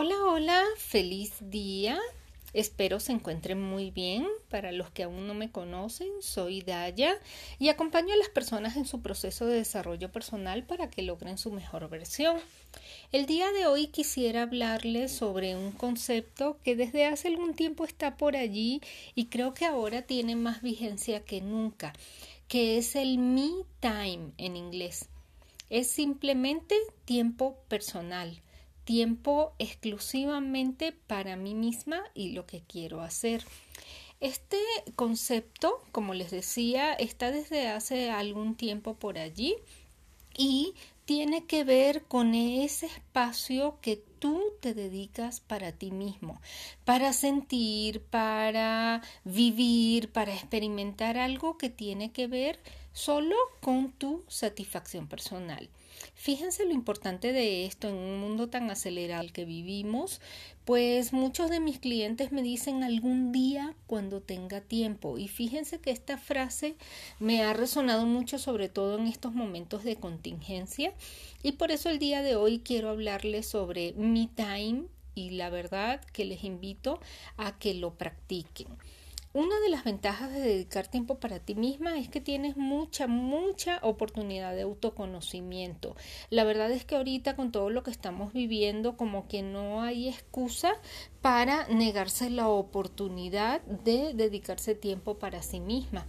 Hola, hola, feliz día. Espero se encuentren muy bien. Para los que aún no me conocen, soy Daya y acompaño a las personas en su proceso de desarrollo personal para que logren su mejor versión. El día de hoy quisiera hablarles sobre un concepto que desde hace algún tiempo está por allí y creo que ahora tiene más vigencia que nunca, que es el me time en inglés. Es simplemente tiempo personal tiempo exclusivamente para mí misma y lo que quiero hacer. Este concepto, como les decía, está desde hace algún tiempo por allí y tiene que ver con ese espacio que tú te dedicas para ti mismo, para sentir, para vivir, para experimentar algo que tiene que ver solo con tu satisfacción personal. Fíjense lo importante de esto en un mundo tan acelerado que vivimos, pues muchos de mis clientes me dicen algún día cuando tenga tiempo y fíjense que esta frase me ha resonado mucho sobre todo en estos momentos de contingencia y por eso el día de hoy quiero sobre me time y la verdad que les invito a que lo practiquen. Una de las ventajas de dedicar tiempo para ti misma es que tienes mucha, mucha oportunidad de autoconocimiento. La verdad es que ahorita con todo lo que estamos viviendo, como que no hay excusa para negarse la oportunidad de dedicarse tiempo para sí misma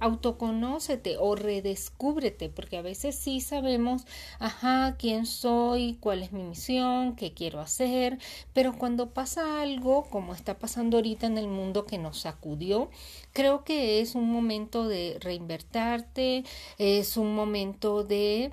autoconócete o redescúbrete, porque a veces sí sabemos, ajá, quién soy, cuál es mi misión, qué quiero hacer, pero cuando pasa algo como está pasando ahorita en el mundo que nos sacudió, creo que es un momento de reinvertarte, es un momento de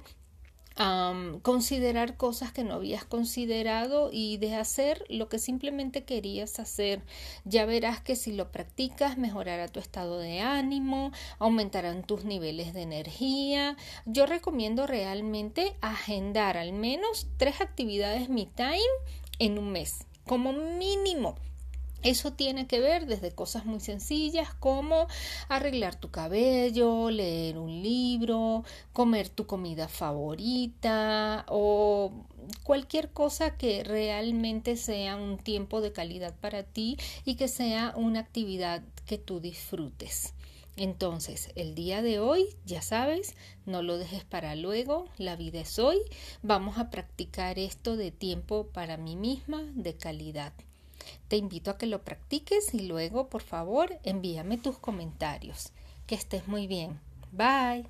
considerar cosas que no habías considerado y de hacer lo que simplemente querías hacer. Ya verás que si lo practicas mejorará tu estado de ánimo, aumentarán tus niveles de energía. Yo recomiendo realmente agendar al menos tres actividades mi time en un mes, como mínimo eso tiene que ver desde cosas muy sencillas como arreglar tu cabello, leer un libro, comer tu comida favorita o cualquier cosa que realmente sea un tiempo de calidad para ti y que sea una actividad que tú disfrutes. Entonces, el día de hoy, ya sabes, no lo dejes para luego, la vida es hoy, vamos a practicar esto de tiempo para mí misma de calidad. Te invito a que lo practiques y luego, por favor, envíame tus comentarios. Que estés muy bien. Bye.